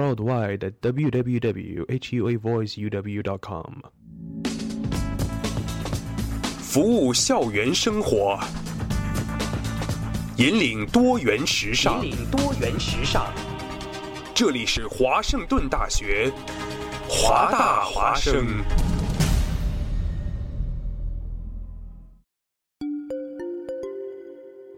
worldwide at www.huavoiceuw.com。服务校园生活，引领多元时尚。引领多元时尚。这里是华盛顿大学，华大华生。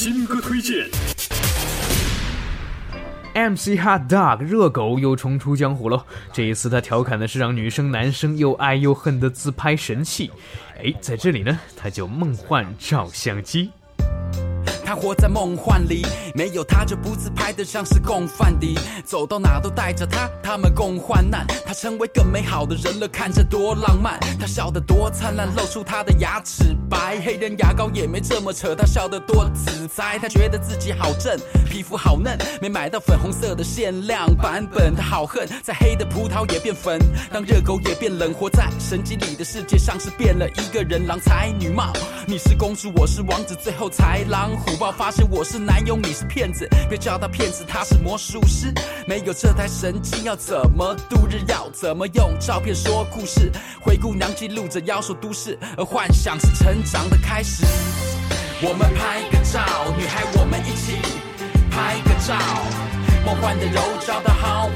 新歌推荐，MC Hot Dog 热狗又重出江湖喽！这一次他调侃的是让女生男生又爱又恨的自拍神器。哎，在这里呢，他就梦幻照相机。他活在梦幻里，没有他就不自拍的像是共犯敌。走到哪都带着他，他们共患难。他成为更美好的人了，看着多浪漫。他笑得多灿烂，露出他的牙齿白。黑人牙膏也没这么扯，他笑得多自在。他觉得自己好正，皮肤好嫩，没买到粉红色的限量版本。他好恨，在黑的葡萄也变粉，当热狗也变冷。活在神经里的世界上是变了一个人，郎才女貌。你是公主，我是王子，最后豺狼虎。发现我是男友，你是骗子，别叫他骗子，他是魔术师。没有这台神经，要怎么度日？要怎么用照片说故事？灰姑娘记录着妖兽都市，而幻想是成长的开始。我们拍个照，女孩，我们一起拍个照。梦幻的柔焦的好，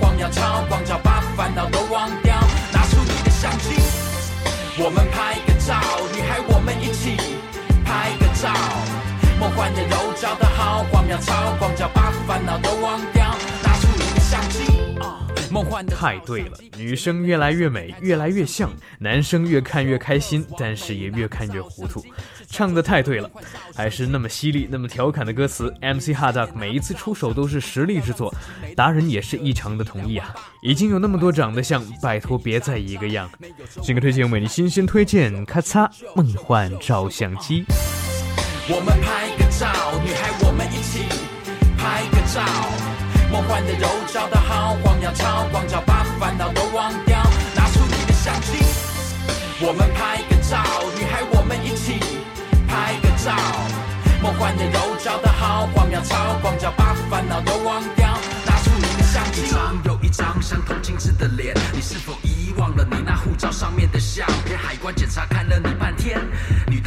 梦幻的柔焦的好，光秒超光照，把烦恼都忘掉。拿出你的相机，梦幻的太对了，女生越来越美，越来越像，男生越看越开心，但是也越看越糊涂。唱的太对了，还是那么犀利，那么调侃的歌词。MC Dog 每一次出手都是实力之作，达人也是异常的同意啊！已经有那么多长得像，拜托别再一个样。新歌推荐为你新鲜推荐，咔嚓，梦幻照相机。我们拍个照，女孩，我们一起拍个照。梦幻的柔焦的好，光要超光照，把烦恼都忘掉。拿出你的相机，我们拍个照，女孩，我们一起拍个照。梦幻的柔焦的好，光要超光照，把烦恼都忘掉。拿出你的相机，一张又一张相同精致的脸，你是否遗忘了你那护照上面的相片？海关检查看了你半天。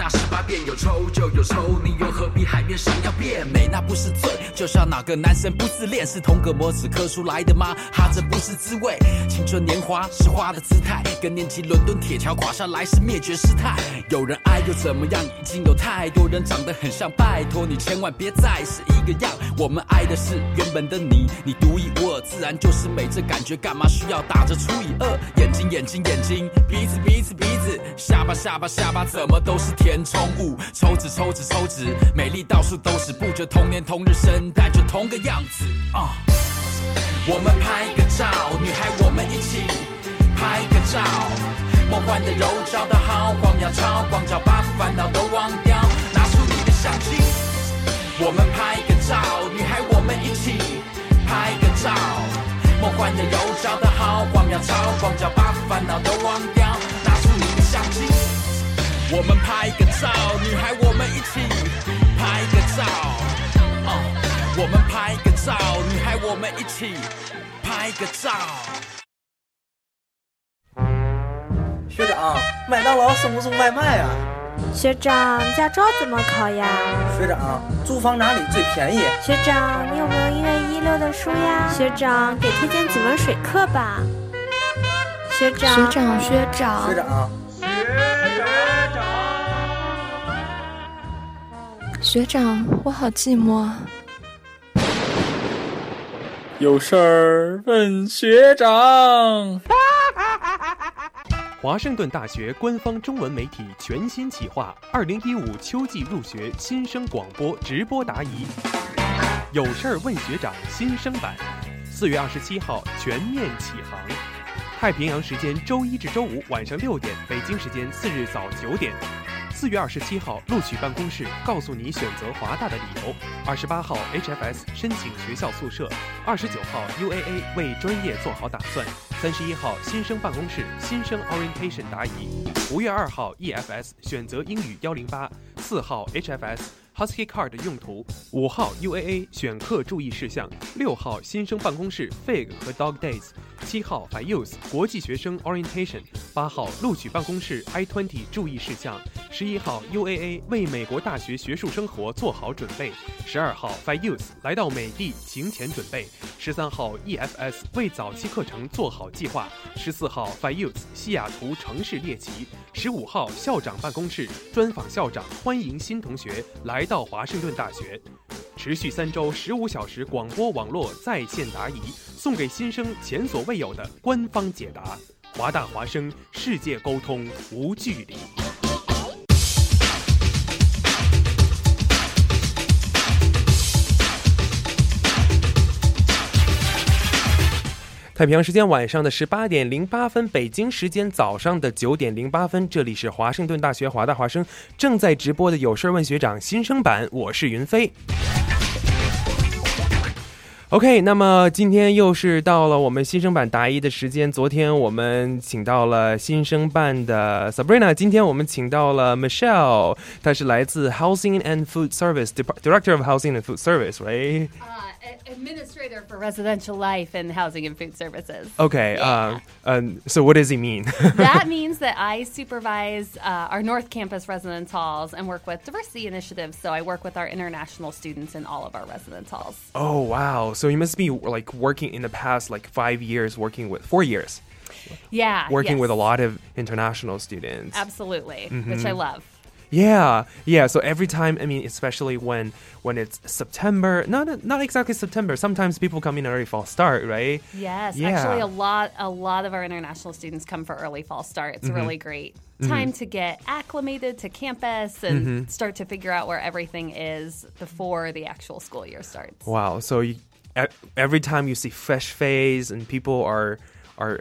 女大十八变，有抽就有抽，你又何必海面上要变美，那不是罪。就像哪个男生不自恋，是同个模子刻出来的吗？哈，这不是滋味。青春年华是花的姿态，跟年纪伦敦铁桥垮下来是灭绝师太。有人爱又怎么样？已经有太多人长得很像，拜托你千万别再是一个样。我们爱的是原本的你，你独一无二，自然就是美。这感觉干嘛需要打着除以二？眼睛眼睛眼睛，鼻子鼻子鼻子，下巴下巴下巴，怎么都是甜填充物？抽纸抽纸抽纸，美丽到处都是，不觉同年同日生，但就同个样子啊。我们拍个照，女孩我们一起拍个照，梦幻的柔焦的好，光要超光照，把烦恼都忘掉，拿出你的相机。我们拍个照，女孩我们一起拍个照，梦幻的柔焦的好，光要超光照，把烦恼都忘掉，我们拍个照，女孩我们一起拍个照，哦，我们拍个照，女孩我们一起拍个照。学长，麦当劳送不送外卖啊？学长，驾照怎么考呀？学长，租房哪里最便宜？学长，你有没有音乐一六的书呀？学长，给推荐几门水课吧。学长，学长，学长，学长，学长，我好寂寞。有事儿问学长。华盛顿大学官方中文媒体全新企划，二零一五秋季入学新生广播直播答疑。有事儿问学长新生版，四月二十七号全面启航。太平洋时间周一至周五晚上六点，北京时间次日早九点。四月二十七号录取办公室告诉你选择华大的理由。二十八号 HFS 申请学校宿舍。二十九号 UAA 为专业做好打算。三十一号新生办公室新生 orientation 答疑。五月二号 EFS 选择英语幺零八。四号 HFS。Husky Card 的用途，五号 UAA 选课注意事项，六号新生办公室 Fig 和 Dog Days，七号 f i Youth 国际学生 Orientation，八号录取办公室 I20 注意事项，十一号 UAA 为美国大学学术生活做好准备，十二号 f i Youth 来到美地行前准备，十三号 EFS 为早期课程做好计划，十四号 f i Youth 西雅图城市猎奇，十五号校长办公室专访校长，欢迎新同学来。到华盛顿大学，持续三周十五小时广播网络在线答疑，送给新生前所未有的官方解答。华大华生，世界沟通无距离。太平洋时间晚上的十八点零八分，北京时间早上的九点零八分，这里是华盛顿大学华大华生正在直播的有事问学长新生版，我是云飞。OK，那么今天又是到了我们新生版答疑的时间。昨天我们请到了新生办的 Sabrina，今天我们请到了 Michelle，她是来自 Housing and Food Service Director of Housing and Food Service，right？Administrator for residential life and housing and food services. Okay. Yeah. Um, um, so what does he mean? that means that I supervise uh, our North Campus residence halls and work with diversity initiatives. So I work with our international students in all of our residence halls. Oh wow! So you must be like working in the past like five years, working with four years. Yeah. Working yes. with a lot of international students. Absolutely, Mhm. which I love. Yeah, yeah. So every time, I mean, especially when when it's September, not not exactly September. Sometimes people come in early fall start, right? Yes, Yeah. actually, a lot a lot of our international students come for early fall start. It's Mhm. a really great Mhm. time to get acclimated to campus and Mhm. start to figure out where everything is before the actual school year starts. Wow. So you, every time you see fresh face and people are are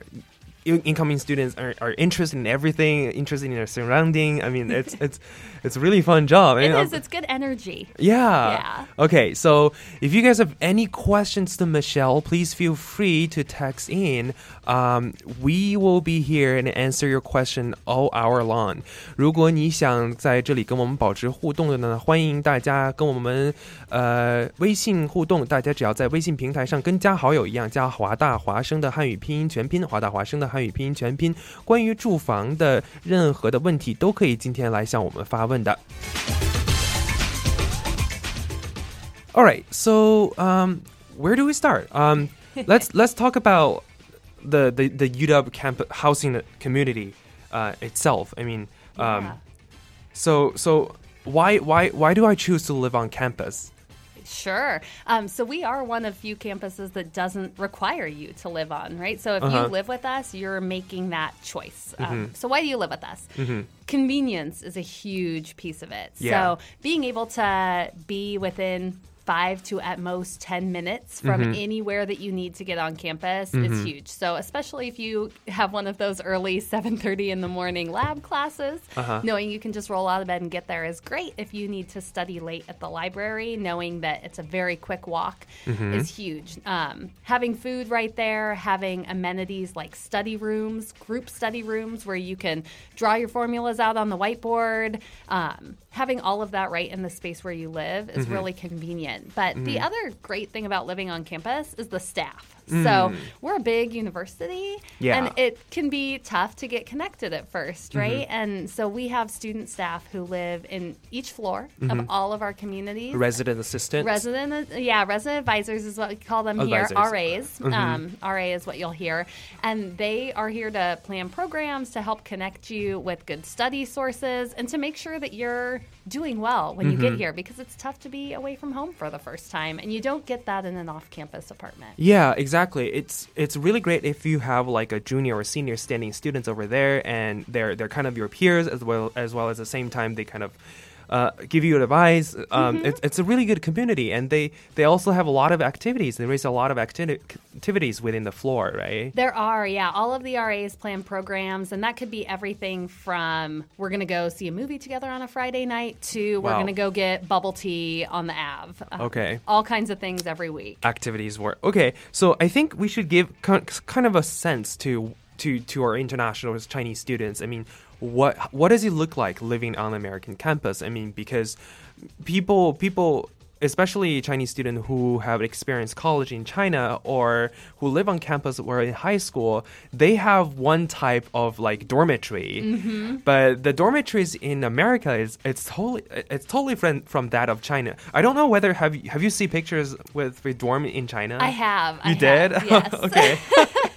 incoming students are, are interested in everything, interested in their surrounding. I mean, it's it's it's a really fun job. I It mean, is. It's good energy. Yeah. Yeah. Okay, so if you guys have any questions to Michelle, please feel free to text in. Um, we will be here and answer your question all hour long. 如果你想在这里跟我们保持互动的呢，欢迎大家跟我们呃微信互动。大家只要在微信平台上跟加好友一样，加华大华生的汉语拼音全拼，华大华生的汉语拼音全拼。关于住房的任何的问题都可以今天来向我们发问 的。All right, so um, where do we start? Um, let's let's talk about the the, the UW campus housing community uh, itself. I mean, um, Yeah. so so why why why do I choose to live on campus? Sure. Um, so we are one of few campuses that doesn't require you to live on, right? So if Uh-huh. you live with us, you're making that choice. Um, Mhm. so why do you live with us? Mhm. Convenience is a huge piece of it. Yeah. So being able to be within five to at most 10 minutes from Mhm. anywhere that you need to get on campus Mhm. is huge. So especially if you have one of those early 7.30 in the morning lab classes, Uh-huh. knowing you can just roll out of bed and get there is great. If you need to study late at the library, knowing that it's a very quick walk Mhm. is huge. Um, having food right there, having amenities like study rooms, group study rooms where you can draw your formulas out on the whiteboard, um, having all of that right in the space where you live is Mhm. really convenient. But the Mhm. other great thing about living on campus is the staff. Mm. So we're a big university, Yeah. and it can be tough to get connected at 1st right? Mhm. And so we have student staff who live in each floor Mhm. of all of our communities. Resident assistant. Resident, yeah, resident advisors is what we call them here. Advisors. RAs, Mhm. um, RA is what you'll hear, and they are here to plan programs to help connect you with good study sources and to make sure that you're doing well when you get Mhm. here because it's tough to be away from home for the first time, and you don't get that in an off-campus apartment. Yeah, exactly. It's it's really great if you have like a junior or senior standing students over there, and they're they're kind of your peers as well as well as the same time they kind of. Uh, give you advice. Um, Mhm. it's, it's a really good community, and they, they also have a lot of activities. They raise a lot of acti- activities within the floor, right? There are, yeah. All of the RAs plan programs, and that could be everything from we're going to go see a movie together on a Friday night to we're Wow. going to go get bubble tea on the Ave. Uh, Okay. All kinds of things every week. activities work. Okay, so I think we should give kind of a sense to to to our international Chinese students. I mean, what what does it look like living on American campus? I mean, because people people especially Chinese students who have experienced college in China or who live on campus or in high school, they have one type of like dormitory. Mhm. But the dormitories in America is it's totally it's totally different from that of China. I don't know whether have you have you seen pictures with with dorm in China? I have. I You did? have, yes. okay.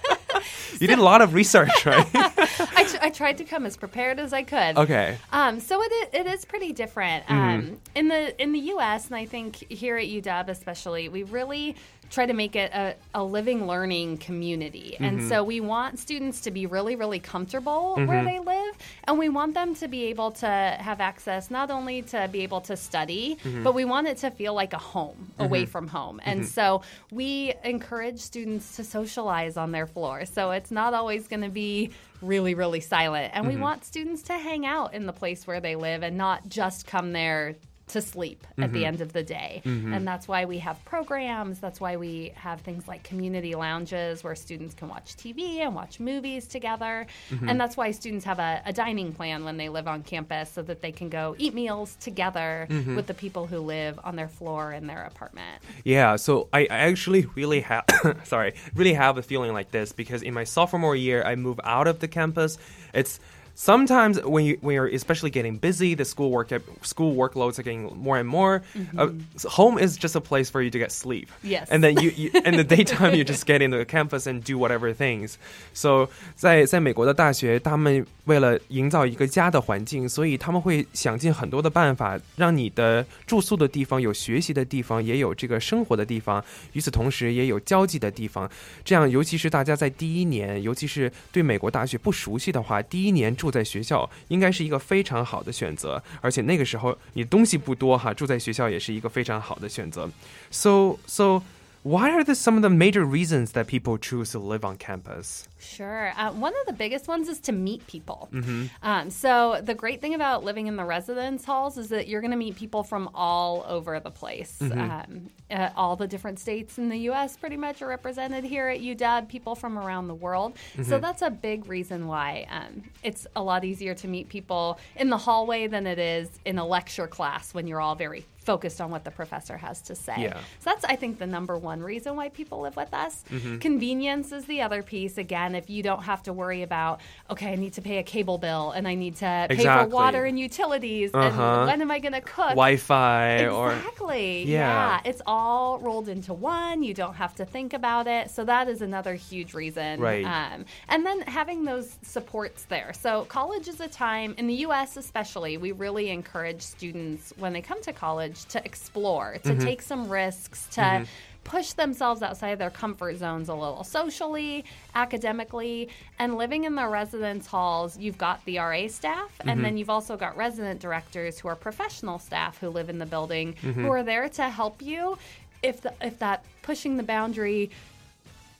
you did a lot of research, right? I, tr- I tried to come as prepared as I could. Okay. Um, so it is, it is pretty different um, in the in the U.S. and I think here at UW especially, we really try to make it a, a living learning community, and Mhm. so we want students to be really really comfortable where Mhm. they live, and we want them to be able to have access not only to be able to study, Mhm. but we want it to feel like a home away Mhm. from home, and Mhm. so we encourage students to socialize on their floor. So it's not always going to be really, really silent. And we Mhm. want students to hang out in the place where they live and not just come there to sleep at the Mhm. end of the day. Mhm. And that's why we have programs. That's why we have things like community lounges where students can watch TV and watch movies together. Mhm. And that's why students have a, a dining plan when they live on campus so that they can go eat meals together Mhm. with the people who live on their floor in their apartment. Yeah, so I, I actually really have sorry, really have a feeling like this because in my sophomore year I moved out of the campus. It's sometimes when you when you're especially getting busy, the school work school workloads are getting more and more. Uh, Mhm. so home is just a place for you to get sleep. Yes. and then you, you in the daytime you just get into the campus and do whatever things. So 在在美国的大学，他们为了营造一个家的环境，所以他们会想尽很多的办法，让你的住宿的地方有学习的地方，也有这个生活的地方，与此同时也有交际的地方。这样，尤其是大家在第一年，尤其是对美国大学不熟悉的话，第一年住 住在学校应该是一个非常好的选择。而且那个时候你东西不多哈，住在学校也是一个非常好的选择。So so. What are the, some of the major reasons that people choose to live on campus? Sure. Uh, one of the biggest ones is to meet people. Mm-hmm. Um, so the great thing about living in the residence halls is that you're going to meet people from all over the place. Mhm. Um, uh, all the different states in the U.S. pretty much are represented here at UW. People from around the world. So Mhm. that's a big reason why um, it's a lot easier to meet people in the hallway than it is in a lecture class when you're all very focused on what the professor has to say. Yeah. So that's, I think, the number one reason why people live with us. Mhm. Convenience is the other piece. Again, if you don't have to worry about, okay, I need to pay a cable bill and I need to pay for water and utilities, Uh-huh. and when am I going to cook? Wi-Fi or Exactly. Yeah. It's all rolled into one. You don't have to think about it. So that is another huge reason. Right. Um, and then having those supports there. So college is a time in the U.S. especially. We really encourage students when they come to college to explore, to Mhm. take some risks, to. Mhm. Push themselves outside of their comfort zones a little socially, academically, and living in the residence halls. You've got the RA staff, and Mhm. then you've also got resident directors who are professional staff who live in the building who are there to help you if the, if that pushing the boundary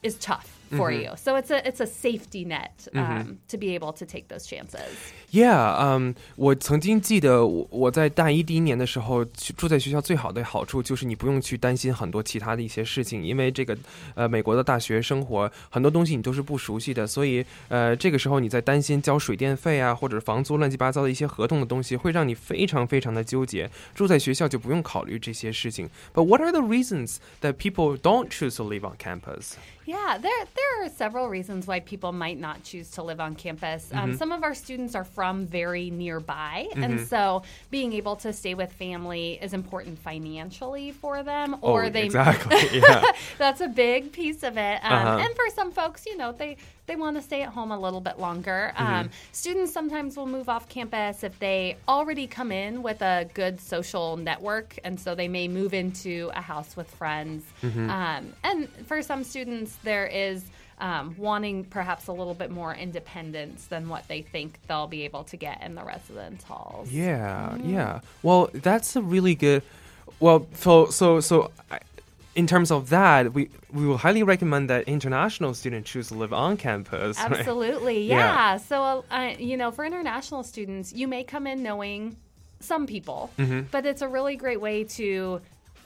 is tough for Mhm. you. So it's a it's a safety net um, Mhm. to be able to take those chances. Yeah，嗯、我曾经记得我我在大一第一年的时候，去住在学校最好的好处就是你不用去担心很多其他的一些事情，因为这个呃美国的大学生活很多东西你都是不熟悉的，所以呃这个时候你在担心交水电费啊或者房租乱七八糟的一些合同的东西，会让你非常非常的纠结。住在学校就不用考虑这些事情。But what are the reasons that people don't choose to live on campus? Yeah, there there are several reasons why people might not choose to live on campus. Um, Mhm. some of our students are from very nearby, and Mhm. so being able to stay with family is important financially for them. Oh, Or they exactly, yeah. that's a big piece of it. Um, Uh-huh. And for some folks, you know, they they want to stay at home a little bit longer. Mhm. Um, students sometimes will move off campus if they already come in with a good social network, and so they may move into a house with friends. Mhm. Um, and for some students, there is um, wanting perhaps a little bit more independence than what they think they'll be able to get in the residence halls. Yeah, yeah. Well, that's a really good. Well, so so so. I- In terms of that, we we will highly recommend that international students choose to live on campus. right? Absolutely, Yeah. yeah. So, uh, you know, for international students, you may come in knowing some people, Mhm. but it's a really great way to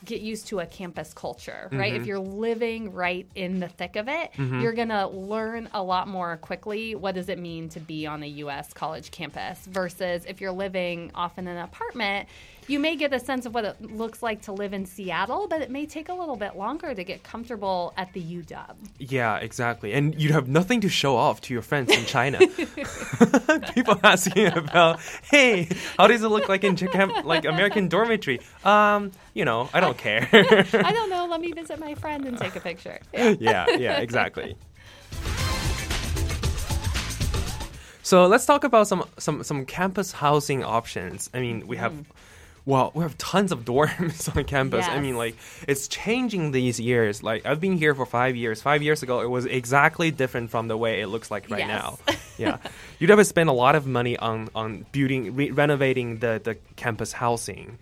get used to a campus culture, right? Mhm. If you're living right in the thick of it, Mhm. you're going to learn a lot more quickly what does it mean to be on a US college campus versus if you're living off in an apartment, you may get a sense of what it looks like to live in Seattle, but it may take a little bit longer to get comfortable at the UW. Yeah, exactly. And you'd have nothing to show off to your friends in China. People asking about, hey, how does it look like in Japan, like American dormitory? Um, you know, I don't care. I don't know. Let me visit my friend and take a picture. yeah, yeah, exactly. So let's talk about some some some campus housing options. I mean, we have. Well, we have tons of dorms on campus. I mean, like, it's changing these years. Like, I've been here for five years. Five years ago, it was exactly different from the way it looks like right Yes. now. Yeah. You'd have to spend a lot of money on, on building, re- renovating the, the campus housing.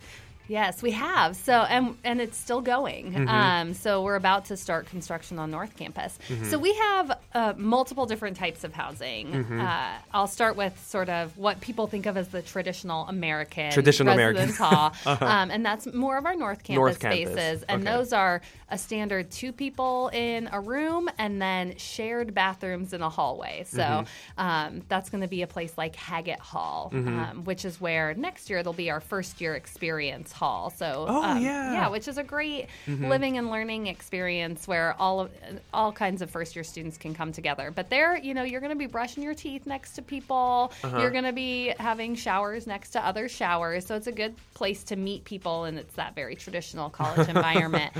Yes, we have. So and and it's still going. Mhm. Um, so we're about to start construction on North Campus. Mhm. So we have uh, multiple different types of housing. Mhm. Uh, I'll start with sort of what people think of as the traditional American Traditional American. hall, Uh-huh. um, and that's more of our North Campus North Campus. spaces. And Okay. those are a standard two people in a room and then shared bathrooms in a hallway. So Mhm. um, that's going to be a place like Haggett Hall, Mhm. um, which is where next year it'll be our first year experience hall. So Oh, um, yeah. yeah, which is a great Mhm. living and learning experience where all of all kinds of first year students can come together. But there, you know, you're going to be brushing your teeth next to people. Uh-huh. You're going to be having showers next to other showers. So it's a good place to meet people, and it's that very traditional college environment.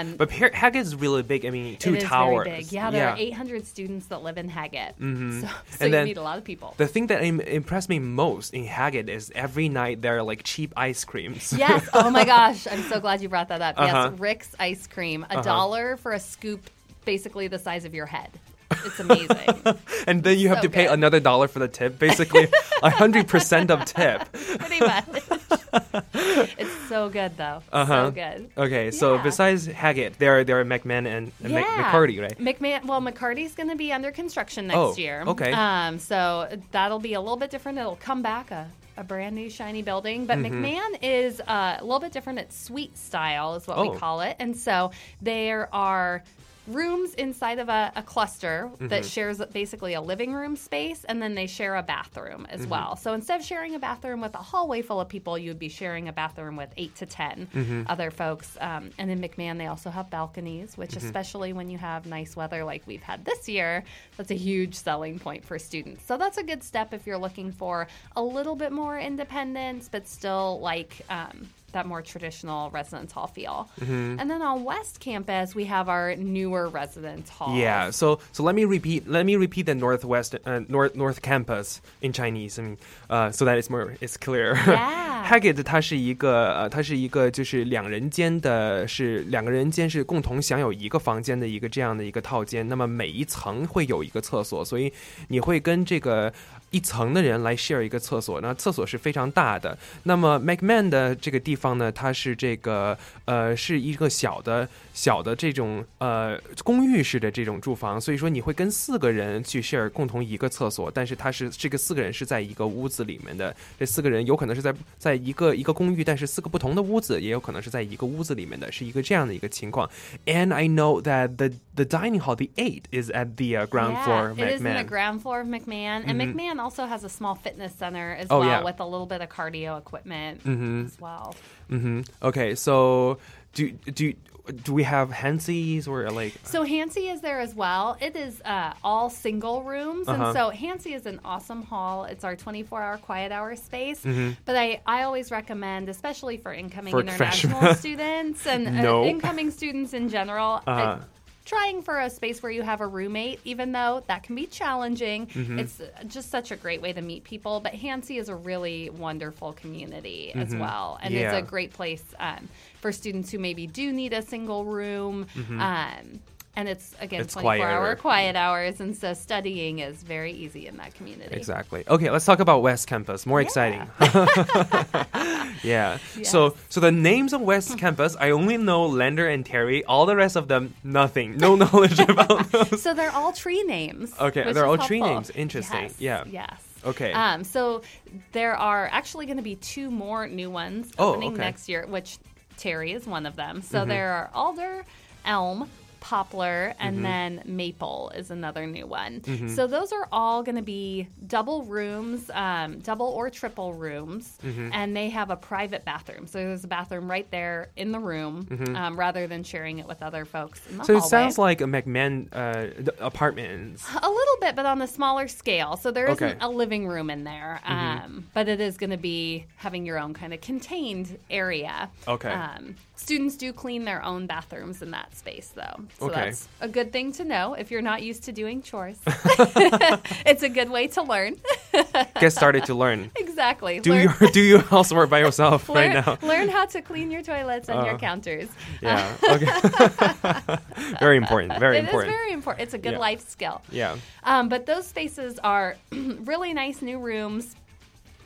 Um, But Haggett is really big. I mean, two towers. Yeah, there are 800 students that live in Haggett. Mhm. So, so And you then meet a lot of people. The thing that Im- impressed me most in Haggett is every night there are like cheap ice creams. Yes. Oh my gosh. I'm so glad you brought that up. Uh-huh. Yes. Rick's ice cream. A Uh-huh. dollar for a scoop, basically the size of your head. It's amazing. and then you have So to pay good. another dollar for the tip. Basically, hundred percent of tip. Pretty much. it's so good, though. Uh huh. So good. Okay, so Yeah. besides Haggett, there are there are McMahon and, and Yeah. McCarty, right? McMahon, well, McCarty's going to be under construction next Oh, year. okay. Um, so that'll be a little bit different. It'll come back a, a brand new shiny building. But Mhm. McMahon is uh, a little bit different. It's suite style, is what Oh. we call it. And so there are rooms inside of a, a cluster that Mhm. shares basically a living room space, and then they share a bathroom as Mhm. well. So instead of sharing a bathroom with a hallway full of people, you would be sharing a bathroom with eight to 10 Mhm. other folks. Um, and in McMahon, they also have balconies, which, Mhm. especially when you have nice weather like we've had this year, that's a huge selling point for students. So that's a good step if you're looking for a little bit more independence, but still like um, that more traditional residence hall feel. Mhm. And then on West Campus, we have our newer residence hall. Yeah, so so let me repeat let me repeat the northwest uh, north north campus in Chinese. I mean, uh, so that it's more it's clear. Yeah. Haggett 它是一个呃，它是一个就是两人间的，是两个人间是共同享有一个房间的一个这样的一个套间。那么每一层会有一个厕所，所以你会跟这个 一层的人来 share 一个厕所。那厕所是非常大的。那么 MacMan 的这个地方呢，它是这个呃是一个小的小的这种呃公寓式的这种住房，所以说你会跟四个人去 share 共同一个厕所，但是它是这个四个人是在一个屋子里面的。这四个人有可能是在在一个一个公寓，但是四个不同的屋子，也有可能是在一个屋子里面的，是一个这样的一个情况。And I know that the the dining hall, the eight, is at the uh, ground yeah, floor. of It is in the McMahon. ground floor of McMahon. And Mhm. McMahon also has a small fitness center as Oh, well yeah. with a little bit of cardio equipment Mhm. as well. hmm Okay, so do do do we have Hansees or like? So Hansee is there as well. It is uh, all single rooms, Uh-huh. and so Hansee is an awesome hall. It's our 24-hour quiet hour space. Mhm. But I, I always recommend, especially for incoming For international students and uh, incoming students in general. uh, Uh-huh. Trying for a space where you have a roommate, even though that can be challenging, Mhm. it's just such a great way to meet people. But Hansee is a really wonderful community as Mhm. well, and Yeah. it's a great place um, for students who maybe do need a single room. Mhm. Um, and it's again It's 24 hour quiet hours, and so studying is very easy in that community. Exactly. Okay, let's talk about West Campus. More exciting. yeah. So so the names of West Campus, I only know Lander and Terry. All the rest of them, nothing. No knowledge about those. So they're all tree names. Okay, they're all tree names. Interesting. Yes, Yeah. Yes. Okay. Um, so there are actually going to be two more new ones Oh, opening okay. next year, which Terry is one of them. So Mhm. there are alder, elm, poplar, and Mhm. then maple is another new one. Mhm. So those are all going to be double rooms, um, double or triple rooms, Mhm. and they have a private bathroom. So there's a bathroom right there in the room, Mhm. um, rather than sharing it with other folks in the So it sounds like a McMahon uh, apartments. A little bit, but on a smaller scale. So there isn't a living room in there, Mhm. um, but it is going to be having your own kind of contained area. Okay. Students do clean their own bathrooms in that space, though. So Okay. that's a good thing to know if you're not used to doing chores. it's a good way to learn. Get started to learn. exactly. Do learn, your do your housework by yourself learn, right now. learn how to clean your toilets and your Uh, counters. Yeah. Okay. very important. Very It is important. very important. It's a good Yeah. life skill. Yeah. Um, but those spaces are really nice new rooms.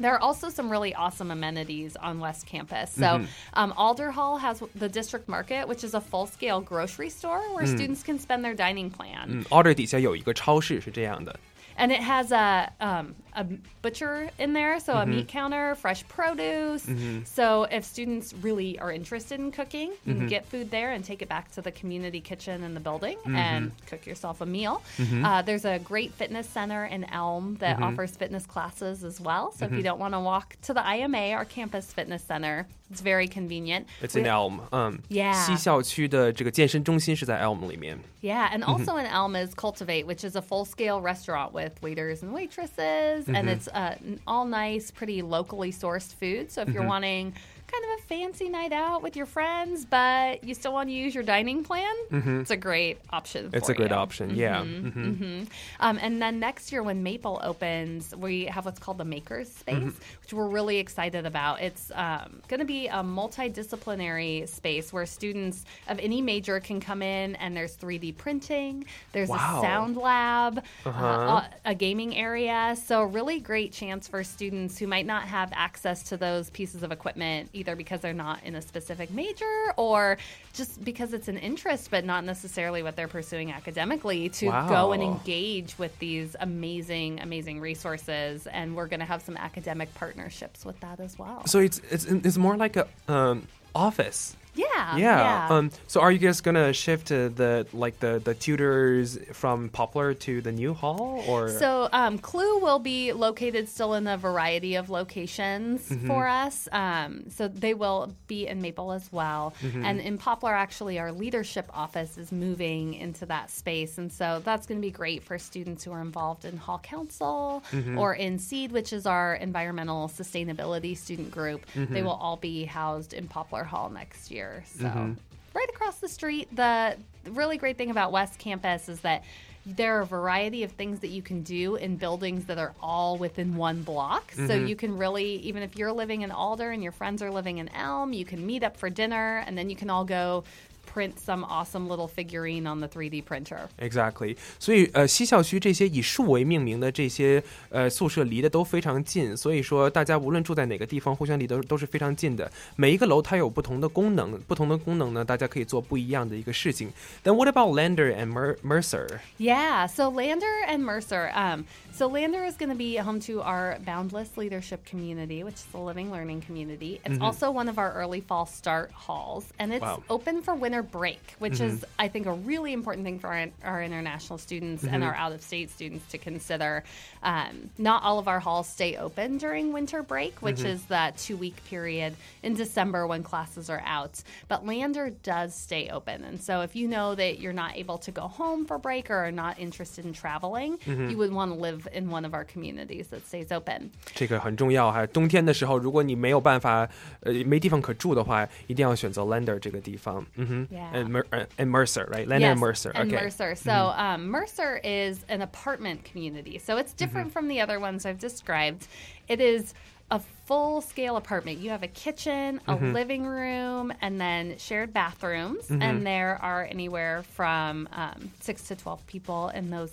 There are also some really awesome amenities on West Campus. So, Mhm. um, Alder Hall has the District Market, which is a full scale grocery store where Mm. students can spend their dining plan. 嗯，order 底下有一个超市是这样的。 And it has a, um, a butcher in there, so a Mhm. meat counter, fresh produce. Mhm. So if students really are interested in cooking, you can Mhm. get food there and take it back to the community kitchen in the building Mhm. and cook yourself a meal. Mhm. Uh, there's a great fitness center in Elm that Mhm. offers fitness classes as well. So if you Mhm. don't want to walk to the IMA, our campus fitness center, it's very convenient. It's We- in Elm，嗯 Yeah 西校区的这个健身中心是在 Elm 里面。 Yeah, and Mhm. also in Elm is Cultivate, which is a full scale restaurant with waiters and waitresses, and Mhm. it's uh, all nice, pretty locally sourced food. So if you're Mhm. wanting kind of a fancy night out with your friends, but you still want to use your dining plan, Mhm. it's a great option. It's a good you. option, yeah. Mhm, Mhm. mhm. Um, and then next year, when Maple opens, we have what's called the Makers Space, Mhm. which we're really excited about. It's um, going to be a multidisciplinary space where students of any major can come in, and there's 3D printing, there's Wow. a sound lab, uh, Uh-huh. a, a gaming area. So, really great chance for students who might not have access to those pieces of equipment, either because they're not in a specific major or just because it's an interest, but not necessarily what they're pursuing academically, to go and engage with these amazing, amazing resources. And we're going to have some academic partnerships with that as well. So it's it's it's more like a um office Yeah. Yeah. Um. So, are you guys gonna shift uh, the like the the tutors from Poplar to the new hall, or So, um, Clue will be located still in a variety of locations Mhm. for us. Um, so, they will be in Maple as well. Mhm. And in Poplar, actually, our leadership office is moving into that space. And so, that's going to be great for students who are involved in Hall Council Mhm. or in SEED, which is our environmental sustainability student group. They Mhm. will all be housed in Poplar Hall next year. So, Mhm. right across the street. The really great thing about West Campus is that there are a variety of things that you can do in buildings that are all within one block. So Mhm. you can really, even if you're living in Alder and your friends are living in Elm, you can meet up for dinner and then you can all go print some awesome little figurine on the 3D printer. Exactly，所以呃，西校区这些以树为命名的这些呃宿舍离得都非常近，所以说大家无论住在哪个地方，互相离都都是非常近的。每一个楼它有不同的功能，不同的功能呢，大家可以做不一样的一个事情。Then what about Lander and Mer Mercer？ Yeah, so Lander and Mercer. Um, so Lander is going to be home to our Boundless Leadership Community, which is a living learning community. It's Mhm. also one of our early fall start halls, and it's Wow. open for winter break, which Mhm. is, I think, a really important thing for our, our international students and Mhm. our out-of-state students to consider. Um, not all of our halls stay open during winter break, which Mhm. is that two-week period in December when classes are out. But Lander does stay open, and so if you know that you're not able to go home for break or are not interested in traveling, Mhm. you would want to live in one of our communities that stays open. 这个很重要哈。冬天的时候，如果你没有办法，呃，没地方可住的话，一定要选择 Lander 这个地方。嗯哼 Yeah. and, Mer uh, and Mercer right，Lander yes, and Mercer。 and okay. Mercer. So Mhm. um, Mercer is an apartment community. So it's different from the other ones I've described. It is a full scale apartment. You have a kitchen, a Mhm. living room, and then shared bathrooms. Mhm. And there are anywhere from um, six to 12 people in those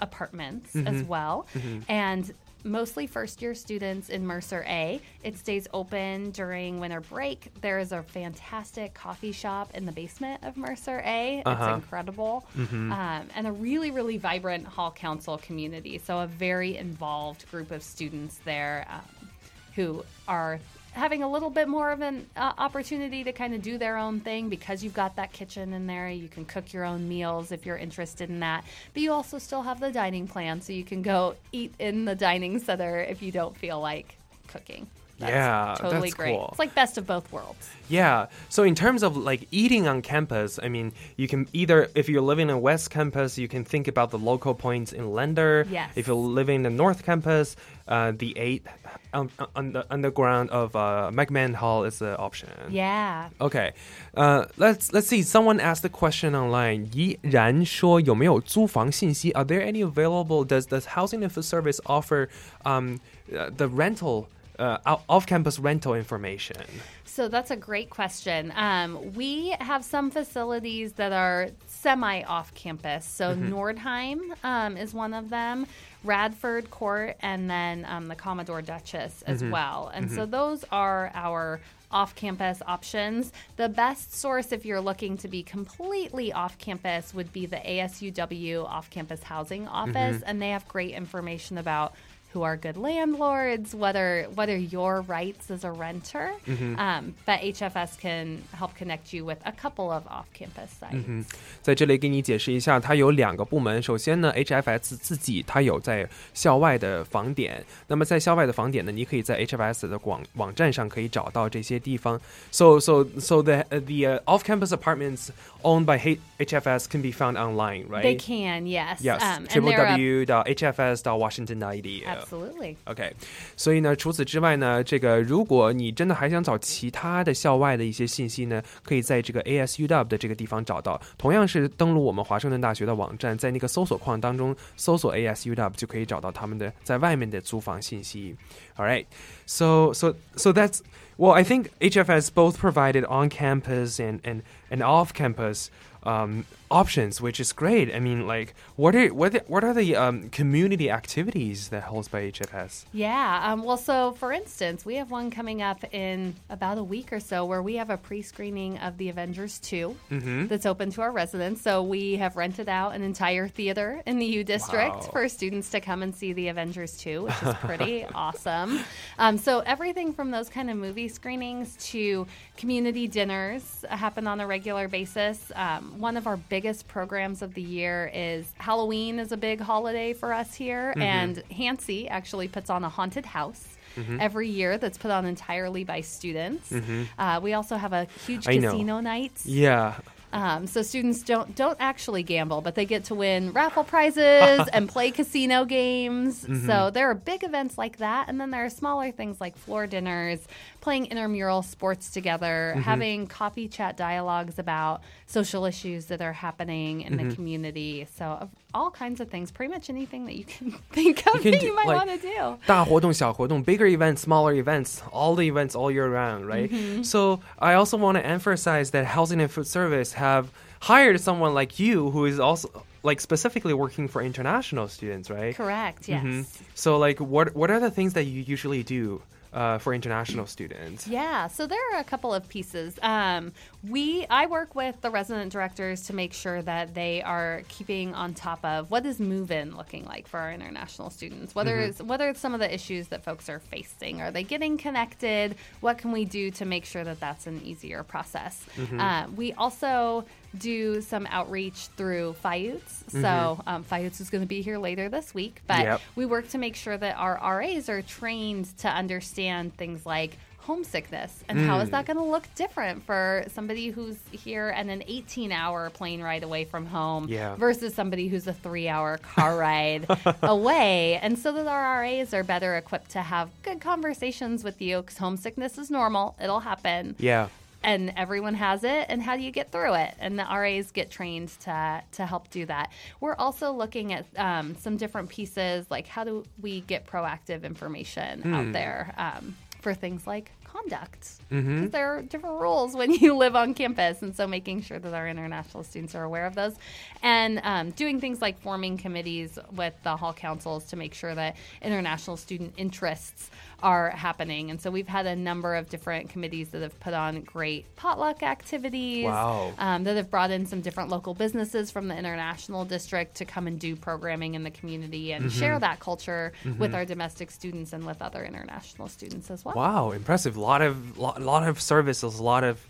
apartments as Mhm. well. Mhm. And mostly first year students in Mercer A. It stays open during winter break. There is a fantastic coffee shop in the basement of Mercer A. It's Uh-huh. incredible. Mhm. Um, and a really, really vibrant Hall Council community. So, a very involved group of students there um, who are having a little bit more of an uh, opportunity to kind of do their own thing because you've got that kitchen in there. You can cook your own meals if you're interested in that. But you also still have the dining plan, so you can go eat in the dining center if you don't feel like cooking. That's yeah, totally that's great. Cool. It's like best of both worlds. Yeah. So in terms of like eating on campus, I mean, you can either if you're living in West Campus, you can think about the local points in Lander. Yes. If you're living in the North Campus, uh, the eight um, uh, on the underground of uh, McMahon Hall is an option. Yeah. Okay. Uh, let's let's see. Someone asked the question online. 怡然说有没有租房信息? Are there any available? Does the Housing Info Service offer um, uh, the rental? Uh, off campus rental information? So that's a great question. Um, we have some facilities that are semi off campus. So Mhm. Nordheim um, is one of them, Radford Court, and then um, the Commodore Duchess as Mhm. well. And so Mhm. those are our off campus options. The best source, if you're looking to be completely off campus, would be the ASUW off campus housing office. Mhm. And they have great information about who are good landlords, whether what are your rights as a renter. Mhm. Um, but HFS can help connect you with a couple of off-campus sites. 嗯哼，在这里给你解释一下，它有两个部门。首先呢，HFS 自己它有在校外的房点，那么在校外的房点呢，你可以在 HFS 的网网站上可以找到这些地方。So so so the the uh, off-campus apartments owned by H- HFS can be found online, right? They can, yes. Yes, Um, and they're a- www.hfs.washington.edu. Absolutely. OK，所以呢，除此之外呢，这个如果你真的还想找其他的校外的一些信息呢，可以在这个 ASUW 的这个地方找到。同样是登录我们华盛顿大学的网站，在那个搜索框当中搜索 ASUW 就可以找到他们的在外面的租房信息。All right, so so so that's well, I think HFS both provided on campus and and and off campus. Um, options, which is great. I mean, like, what are what are, what are the um, community activities that holds by HFS? Yeah. Um, well, so for instance, we have one coming up in about a week or so where we have a pre-screening of the Avengers 2 Mm-hmm. that's open to our residents. So we have rented out an entire theater in the U District Wow. for students to come and see the Avengers 2, which is pretty awesome. Um, so everything from those kind of movie screenings to community dinners happen on a regular basis. Um, one of our biggest programs of the year is Halloween is a big holiday for us here, Mhm. and Hansee actually puts on a haunted house. Mhm. Every year, that's put on entirely by students. Mhm. Uh, we also have a huge I know. casino night. Yeah. Um, so students don't don't actually gamble, but they get to win raffle prizes and play casino games. Mhm. So there are big events like that, and then there are smaller things like floor dinners, playing intramural sports together, Mhm. having coffee chat dialogues about social issues that are happening in Mhm. the community. So of all kinds of things, pretty much anything that you can think of can that do, you might like, want to do. 大活动、小活动, bigger events, smaller events, all the events all year round, right? Mhm. So I also want to emphasize that Housing and Food Service have hired someone like you who is also like specifically working for international students, right? Correct. Yes. Mhm. So like, what what are the things that you usually do Uh, for international students? Yeah, so there are a couple of pieces. Um, we I work with the resident directors to make sure that they are keeping on top of what is move-in looking like for our international students. Whether Mhm. it's whether it's some of the issues that folks are facing, are they getting connected? What can we do to make sure that that's an easier process? Mhm. Uh, we also do some outreach through FIUTS. So Mhm. um, FIUTS is going to be here later this week, but Yep. we work to make sure that our RAs are trained to understand things like homesickness and how is Mm. that going to look different for somebody who's here and an 18 hour plane ride away from home Yeah. versus somebody who's a three hour car ride away. And so that our RAs are better equipped to have good conversations with you because homesickness is normal, it'll happen Yeah. And everyone has it and how do you get through it and the ras get trained to to help do that we're also looking at um, some different pieces like how do we get proactive information Hmm. out there um, for things like conduct because Mhm. there are different rules when you live on campus and so making sure that our international students are aware of those and um, doing things like forming committees with the hall councils to make sure that international student interests are happening and so we've had a number of different committees that have put on great potluck activities Wow. um, that have brought in some different local businesses from the international district to come and do programming in the community and Mhm. share that culture with Mhm. our domestic students and with other international students as well Wow, impressive! A lot of lot, lot of services, a lot of,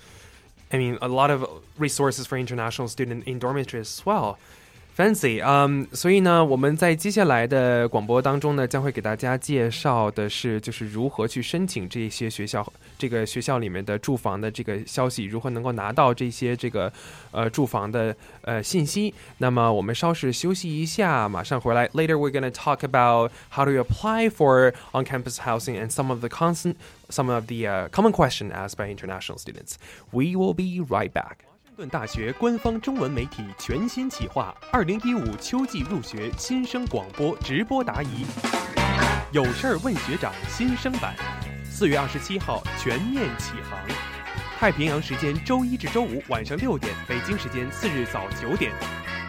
I mean, a lot of resources for international student in dormitories as well. Fancy，嗯、所以呢，我们在接下来的广播当中呢，将会给大家介绍的是，就是如何去申请这些学校，这个学校里面的住房的这个消息，如何能够拿到这些这个呃住房的呃信息。那么我们稍事休息一下，马上回来。Later we're going to talk about how to apply for on-campus housing and some of the constant, some of the uh, common question asked by international students. We will be right back. 顿大学官方中文媒体全新企划——二零一五秋季入学新生广播直播答疑，有事儿问学长新生版，四月二十七号全面启航。太平洋时间周一至周五晚上六点，北京时间次日早九点。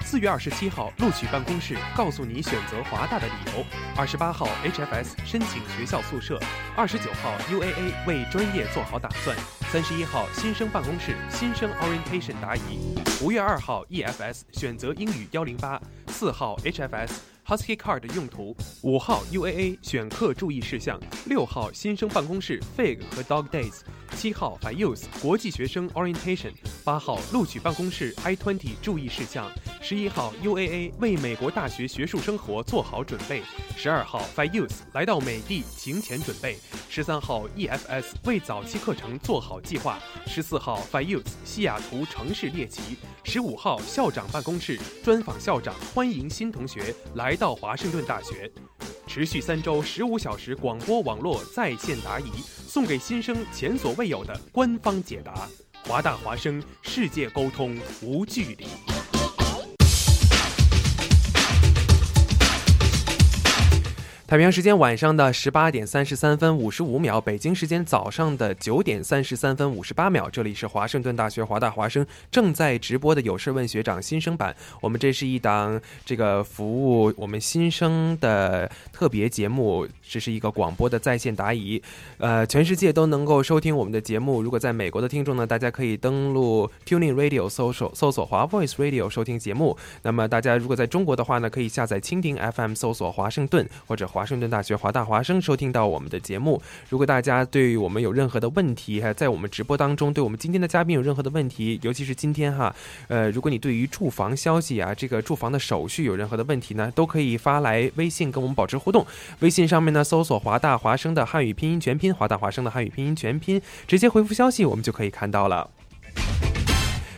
四月二十七号录取办公室告诉你选择华大的理由。二十八号 HFS 申请学校宿舍。二十九号 UAA 为专业做好打算。三十一号新生办公室新生 orientation 答疑。五月二号 EFS 选择英语幺零八。四号 HFS。Husky Card 用途，五号 UAA 选课注意事项，六号新生办公室 Fig 和 Dog Days，七号 f i u s 国际学生 Orientation，八号录取办公室 I twenty 注意事项，十一号 UAA 为美国大学学术生活做好准备，十二号 f i u s 来到美的行前准备，十三号 EFS 为早期课程做好计划，十四号 f i u s 西雅图城市猎奇，十五号校长办公室专访校长，欢迎新同学来到华盛顿大学。持续三周十五小时广播网络在线答疑，送给新生前所未有的官方解答。华大华生，世界沟通无距离。太平洋时间晚上的十八点三十三分五十五秒，北京时间早上的九点三十三分五十八秒。这里是华盛顿大学华大华生正在直播的有事问学长新生版。我们这是一档这个服务我们新生的特别节目，这是一个广播的在线答疑，呃，全世界都能够收听我们的节目。如果在美国的听众呢，大家可以登录 Tuning Radio 搜索搜索华 Voice Radio 收听节目。那么大家如果在中国的话呢，可以下载蜻蜓 FM 搜索华盛顿或者华盛顿大学华大华生收听到我们的节目。如果大家对我们有任何的问题，还在我们直播当中对我们今天的嘉宾有任何的问题，尤其是今天哈，呃，如果你对于住房消息啊，这个住房的手续有任何的问题呢，都可以发来微信跟我们保持互动。微信上面呢，搜索华大华生的汉语拼音全拼，华大华生的汉语拼音全拼，直接回复消息，我们就可以看到了。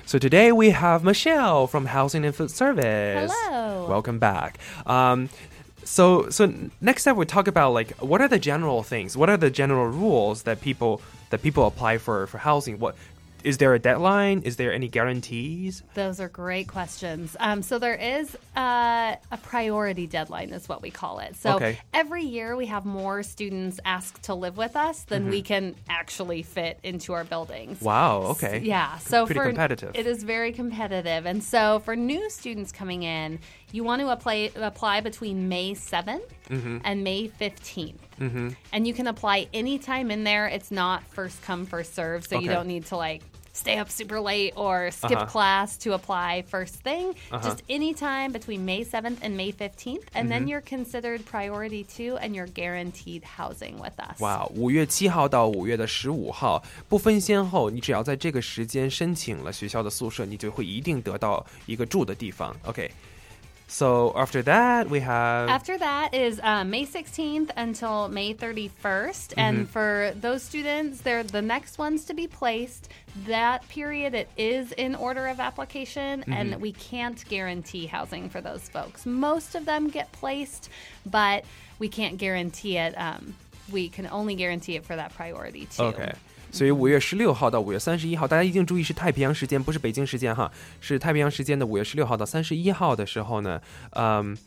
So today we have Michelle from Housing and Food Service. Hello. Welcome back. Um, so so next up we talk about like what are the general things? What are the general rules that people that people apply for for housing? What is there a deadline? Is there any guarantees? Those are great questions. Um, so there is uh, a priority deadline, is what we call it. So Okay. every year we have more students ask to live with us than we can actually fit into our buildings. Wow, okay. Yeah, so Pretty for competitive. It is very competitive, and so for new students coming in, you want to apply apply between May 7th Mhm. and May 15th. Mm-hmm. And you can apply anytime in there. It's not first come, first serve, so you Okay. don't need to like stay up super late or skip Uh-huh. class to apply first thing. Uh-huh. Just anytime between May 7th and May 15th. And then Mhm. you're considered priority two and you're guaranteed housing with us. 哇，五月七号到五月的十五号不分先后，你只要在这个时间申请了学校的宿舍，你就会一定得到一个住的地方。OK。 So after that, we have After that is uh, May 16th until May 31st. Mhm. And for those students, they're the next ones to be placed. That period, it is in order of application, Mhm. and we can't guarantee housing for those folks. Most of them get placed, but we can't guarantee it. Um, we can only guarantee it for that priority too. OK，所以五月十六号到五月三十一号，大家一定注意是太平洋时间，不是北京时间哈，是太平洋时间的五月十六号到三十一号的时候呢，嗯。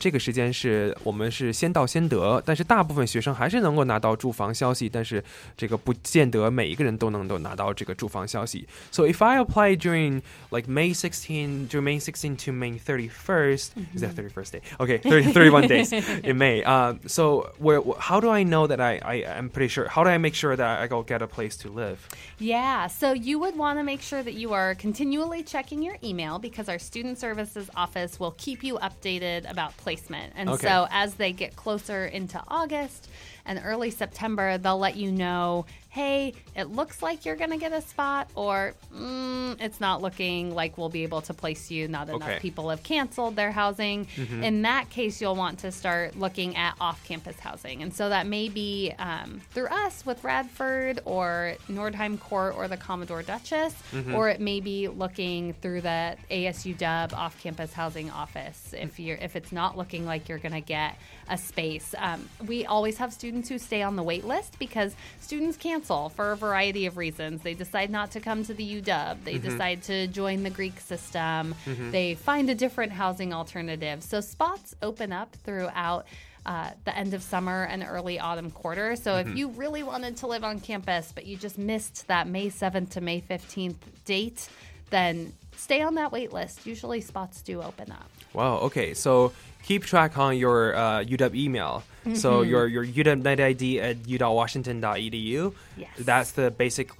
这个时间是我们是先到先得，但是大部分学生还是能够拿到住房消息，但是这个不见得每一个人都能够拿到这个住房消息。So if I apply during like May 16 to May 16 to May 31st, is that 31st day? Okay, 30, 31 days in May. Uh, so where, how do I know that I, I I'm pretty sure? How do I make sure that I go get a place to live? Yeah, so you would want to make sure that you are continually checking your email because our student services office will keep you updated about placement. And Okay. so as they get closer into August and early September, they'll let you know hey, it looks like you're going to get a spot, or mm, it's not looking like we'll be able to place you. Not enough Okay. people have canceled their housing. Mhm. In that case, you'll want to start looking at off campus housing. And so that may be um, through us with Radford or Nordheim Court or the Commodore Duchess, Mhm. or it may be looking through the ASU Dub off campus housing office if you're if it's not looking like you're going to get a space. Um, we always have students who stay on the wait list because students cancel for a variety of reasons. They decide not to come to the UW, they Mhm. decide to join the Greek system, Mhm. they find a different housing alternative. So spots open up throughout. Uh, the end of summer and early autumn quarter. So if Mhm. you really wanted to live on campus, but you just missed that May 7th to May 15th date, then stay on that wait list. Usually spots do open up. Wow. Okay. So keep track on your uh, UW email. So Mhm. your your UW NetID at uwwashington.edu. Yes. That's the basic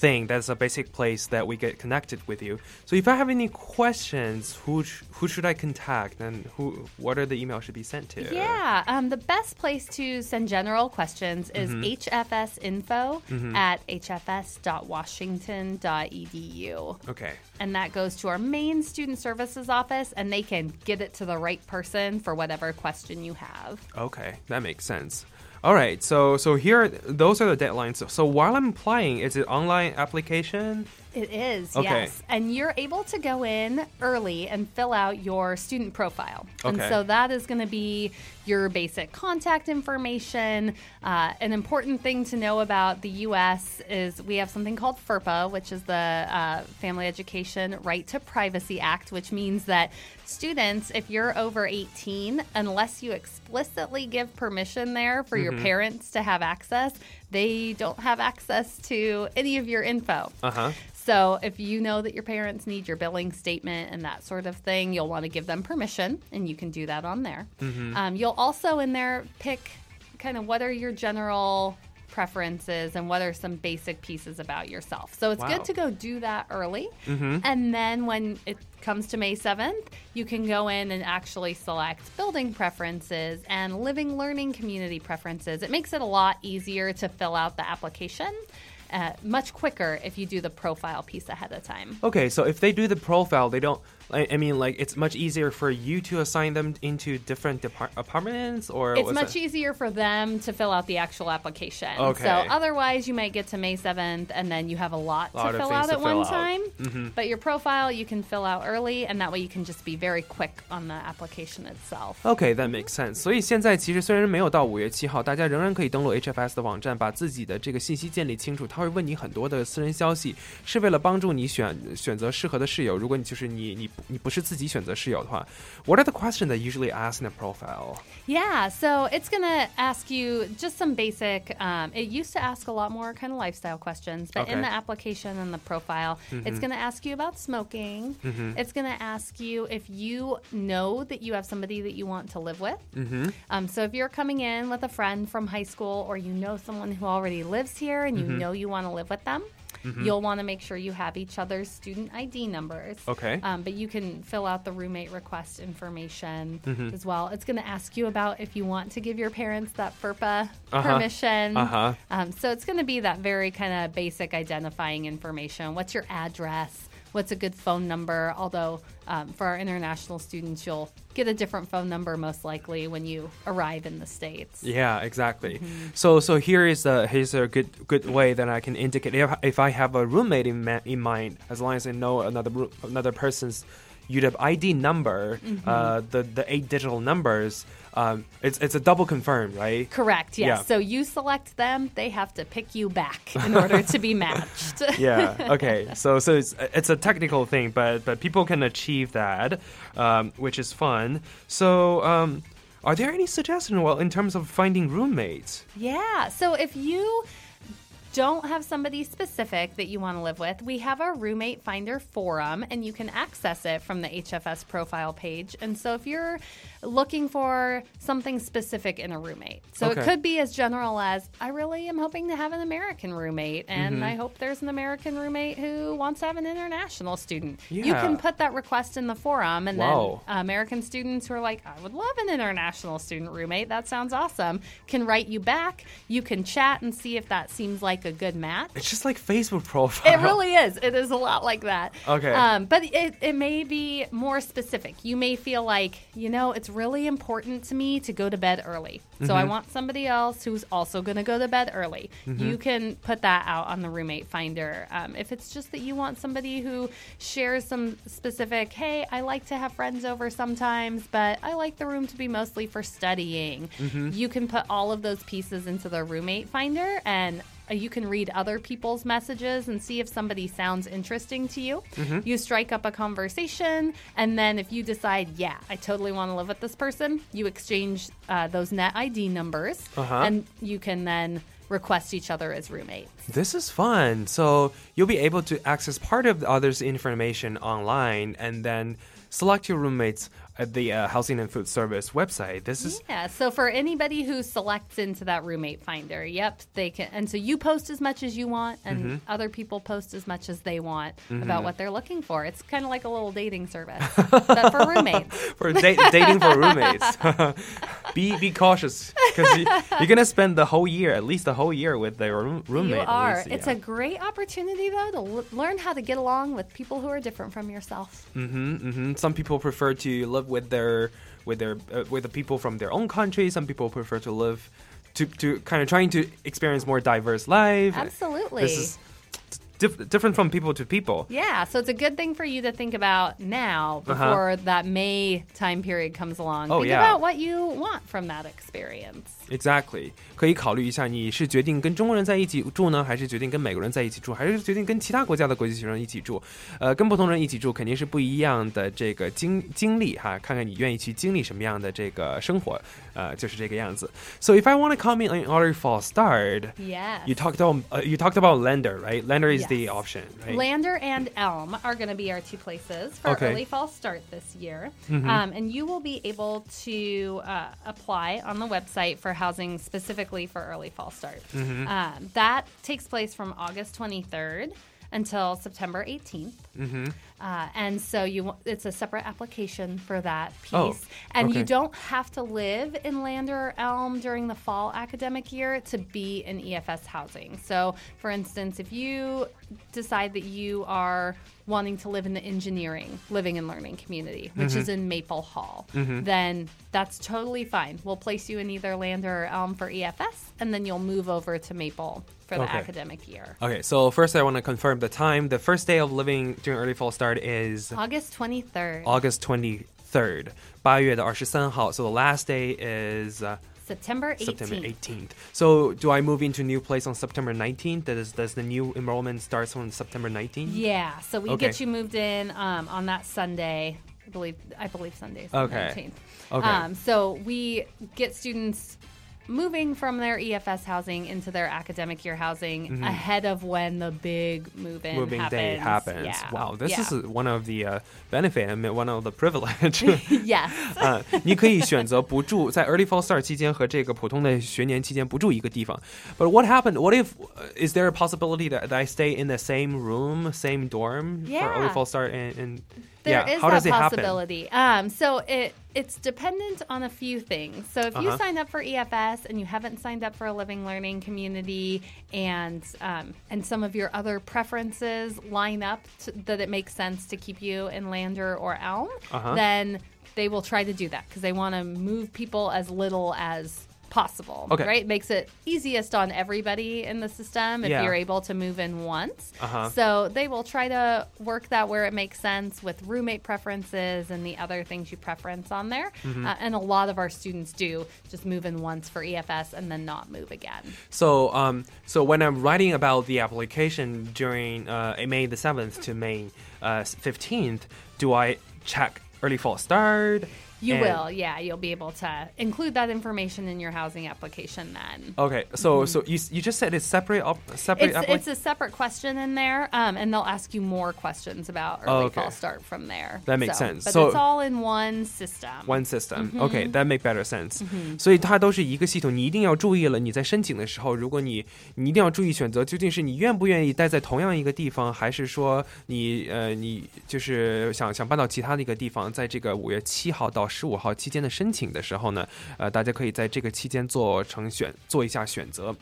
thing. That's a basic place that we get connected with you. So if I have any questions, who sh- who should I contact and who what are the emails should be sent to? Yeah, um, the best place to send general questions is Mhm. hfsinfo Mhm. at hfs.washington.edu. Okay. And that goes to our main student services office, and they can get it to the right person for whatever question you have. Okay, that makes sense. All right, so so here those are the deadlines. So, so while I'm applying, is it online application? It is, Okay. yes. And you're able to go in early and fill out your student profile. Okay. And so that is going to be your basic contact information. Uh, an important thing to know about the U.S. is we have something called FERPA, which is the uh, Family Education Right to Privacy Act, which means that students, if you're over 18, unless you explicitly give permission there for your Mhm. parents to have access, they don't have access to any of your info. Uh huh. So, if you know that your parents need your billing statement and that sort of thing, you'll want to give them permission, and you can do that on there. Mhm. Um, you'll also in there pick kind of what are your general preferences and what are some basic pieces about yourself. So, it's Wow. good to go do that early. Mhm. And then when it comes to May 7th, you can go in and actually select building preferences and living learning community preferences. It makes it a lot easier to fill out the application Uh, much quicker if you do the profile piece ahead of time. Okay, so if they do the profile, they don't. I, I mean, like it's much easier for you to assign them into different depart- apartments, or It's what's much that? easier for them to fill out the actual application. Okay. So otherwise, you might get to May 7th and then you have a lot, Lot to of fill things out to at fill one out. time. Mhm. But your profile, you can fill out early, and that way you can just be very quick on the application itself. Okay, that makes sense. 所以现在其实虽然没有到五月七号，大家仍然可以登录 HFS 的网站，把自己的这个信息建立清楚。 他会问你很多的私人消息，是为了帮助你选选择适合的室友。如果你就是你你不你不是自己选择室友的话，What are the questions that usually ask in a profile? Yeah, so it's going to ask you just some basic. Um, it used to ask a lot more kind of lifestyle questions, but in Okay. the application and the profile, it's Mhm. going to ask you about smoking. Mhm. It's going to ask you if you know that you have somebody that you want to live with. Mm-hmm. Um, so if you're coming in with a friend from high school, or you know someone who already lives here and you Mhm. know you want to live with them. Mhm. You'll want to make sure you have each other's student ID numbers. Okay. Um, but you can fill out the roommate request information Mhm. as well. It's going to ask you about if you want to give your parents that FERPA Uh-huh. permission. Uh-huh. Um, so it's going to be that very kind of basic identifying information. What's your address? What's a good phone number? Although um, for our international students, you'll get a different phone number most likely when you arrive in the states. Yeah, exactly. Mm-hmm. So so here is a here's a good good way that I can indicate if, if I have a roommate in, ma- in mind, as long as I know another another person's UW ID number, Mhm. uh, the the eight digital numbers. Um, it's it's a double confirm, right? Correct, yes. Yeah. So you select them, they have to pick you back in order to be matched. yeah. Okay. So so it's it's a technical thing, but but people can achieve that, um, which is fun. So um, are there any suggestions? Well, in terms of finding roommates. Yeah. So if you don't have somebody specific that you want to live with, we have our roommate finder forum and you can access it from the HFS profile page. And so if you're looking for something specific in a roommate, so Okay. it could be as general as I really am hoping to have an American roommate and Mhm. I hope there's an American roommate who wants to have an international student. You can put that request in the forum and Wow. then uh, American students who are like, I would love an international student roommate. That sounds awesome. Can write you back. You can chat and see if that seems like a good match. It's just like Facebook profile. It really is. It is a lot like that. Okay. Um, but it, it may be more specific. You may feel like, you know, it's really important to me to go to bed early. So I Mhm. want somebody else who's also going to go to bed early. Mhm. You can put that out on the roommate finder. Um, if it's just that you want somebody who shares some specific, hey, I like to have friends over sometimes, but I like the room to be mostly for studying. Mhm. You can put all of those pieces into the roommate finder and you can read other people's messages and see if somebody sounds interesting to you. Mhm. You strike up a conversation, and then if you decide, yeah, I totally want to live with this person, you exchange uh, those net ID numbers, Uh-huh. and you can then request each other as roommates. This is fun. So you'll be able to access part of the other's information online and then select your roommates at the uh, Housing and Food Service website. This is Yeah, so for anybody who selects into that roommate finder, yep, they can. And so you post as much as you want, and Mhm. other people post as much as they want Mhm. about what they're looking for. It's kind of like a little dating service, but for roommates. for da- dating for roommates. be be cautious because you, you're gonna spend the whole year, at least the whole year, with their room- roommate. You are. least, It's a great opportunity, though, to l- learn how to get along with people who are different from yourself. Mm-hmm, mm-hmm. Some people prefer to live with their with their uh, with the people from their own country. Some people prefer to live to to kind of trying to experience more diverse life. Absolutely. This is diff- different from people to people. Yeah, so it's a good thing for you to think about now uh-huh. before uh-huh. that May time period comes along. Oh, think yeah. about what you want from that experience. Exactly，可以考虑一下，你是决定跟中国人在一起住呢，还是决定跟美国人在一起住，还是决定跟其他国家的国际学生一起住？呃，跟不同人一起住肯定是不一样的这个经经历哈，看看你愿意去经历什么样的这个生活，呃，就是这个样子。So if I want to comment on our fall start, yeah, you talked about、uh, you talked about Lander, right? Lander is the option, right? Lander and Elm are going to be our two places for Okay. early fall start this year. Mhm. Um, and you will be able to uh, apply on the website for housing specifically for early fall start. Mhm. Um, that takes place from August 23rd until September 18th. Mm-hmm. Uh, and so you it's a separate application for that piece. Oh, and you don't have to live in Lander or Elm during the fall academic year to be in EFS housing. So, for instance, if you decide that you are wanting to live in the engineering living and learning community, which is Mhm. in Maple Hall, Mhm. then that's totally fine. We'll place you in either Lander or Elm for EFS, and then you'll move over to Maple for the Okay. academic year. Okay, so first I want to confirm the time. The first day of living during early fall start is August 23rd. August 23rd, 八月的二十三号. So the last day is uh, September 18th. September 18th. So do I move into new place on September 19th? Does, does the new enrollment starts on September 19th? Yeah, so we Okay. get you moved in um, on that Sunday. I believe I believe Sunday is the Okay. 19th. Okay. Um, so we get students moving from their EFS housing into their academic year housing Mhm. ahead of when the big move-in Moving happens. day happens. Yeah. Wow, this yeah. is one of the uh, benefit, I mean, one of the privilege. yes. 啊，你可以选择不住在 early fall start 期间和这个普通的学年期间不住一个地方。But what happened? What if is there a possibility that, that I stay in the same room, same dorm for early Yeah. fall start and, and there yeah, is how that does it happen? possibility. Um, so it it's dependent on a few things. So if you Uh-huh. signed up for EFS and you haven't signed up for a living learning community, and um, and some of your other preferences line up to, that it makes sense to keep you in Lander or Elm, Uh-huh. then they will try to do that because they want to move people as little as possible. Okay. Right? Makes it easiest on everybody in the system if Yeah. you're able to move in once. Uh-huh. So they will try to work that where it makes sense with roommate preferences and the other things you preference on there. Mhm. Uh, and a lot of our students do just move in once for EFS and then not move again. So, um, so when I'm writing about the application during uh, May the seventh to May uh, fifteenth, do I check early fall start? You And- will, yeah. You'll be able to include that information in your housing application then. Okay, so so you you just said it's separate op- separate It's, application. it's a separate question in there, um, and they'll ask you more questions about Oh, early okay. fall start from there. That makes So- sense. But So- it's all in one system. One system. 嗯 Okay, 哼 that make better sense. 嗯哼所以它都是一个系统，你一定要注意了。你在申请的时候，如果你你一定要注意选择，究竟是你愿不愿意待在同样一个地方，还是说你呃你就是想想搬到其他的一个地方，在这个五月七号到 十五号期间的申请的时候呢，呃，大家可以在这个期间做成选做一下选择。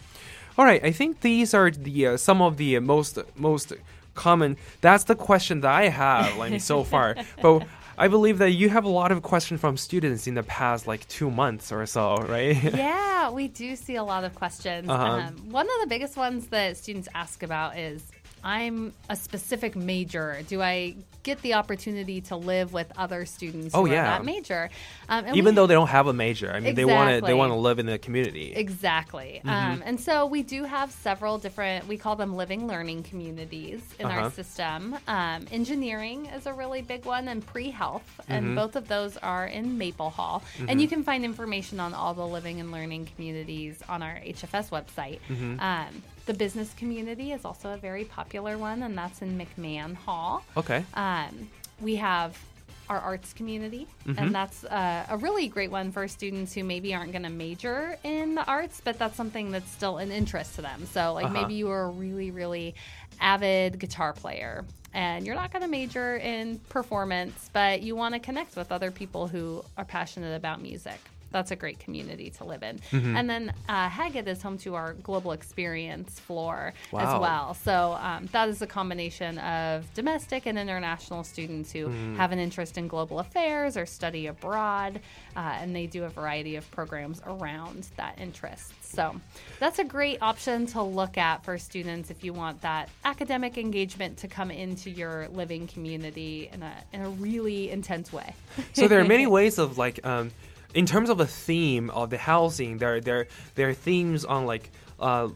All right, I think these are the uh, some of the most most common. That's the question that I have, like so far. But I believe that you have a lot of questions from students in the past, like two months or so, right? yeah, we do see a lot of questions. Uh-huh. Um, one of the biggest ones that students ask about is I'm a specific major. Do I get the opportunity to live with other students Oh, who yeah. are that major? Um, and Even we- though they don't have a major, I mean, they want to they want to live in the community. Exactly. Mhm. Um, and so we do have several different, we call them living learning communities in Uh-huh. our system. Um, engineering is a really big one, and pre health. Mhm. And both of those are in Maple Hall. Mhm. And you can find information on all the living and learning communities on our HFS website. Mhm. Um, the business community is also a very popular one, and that's in McMahon Hall. Okay. Um, we have our arts community, Mhm. and that's uh, a really great one for students who maybe aren't going to major in the arts, but that's something that's still an interest to them. So, like Uh-huh. maybe you are a really, really avid guitar player. And you're not going to major in performance, but you want to connect with other people who are passionate about music. That's a great community to live in. Mhm. And then uh, Haggett is home to our global experience floor Wow. as well. So um, that is a combination of domestic and international students who Mm. have an interest in global affairs or study abroad, uh, and they do a variety of programs around that interest. So that's a great option to look at for students if you want that academic engagement to come into your living community in a in a really intense way. so there are many ways of like um, in terms of the theme of the housing there there there are themes on like uh,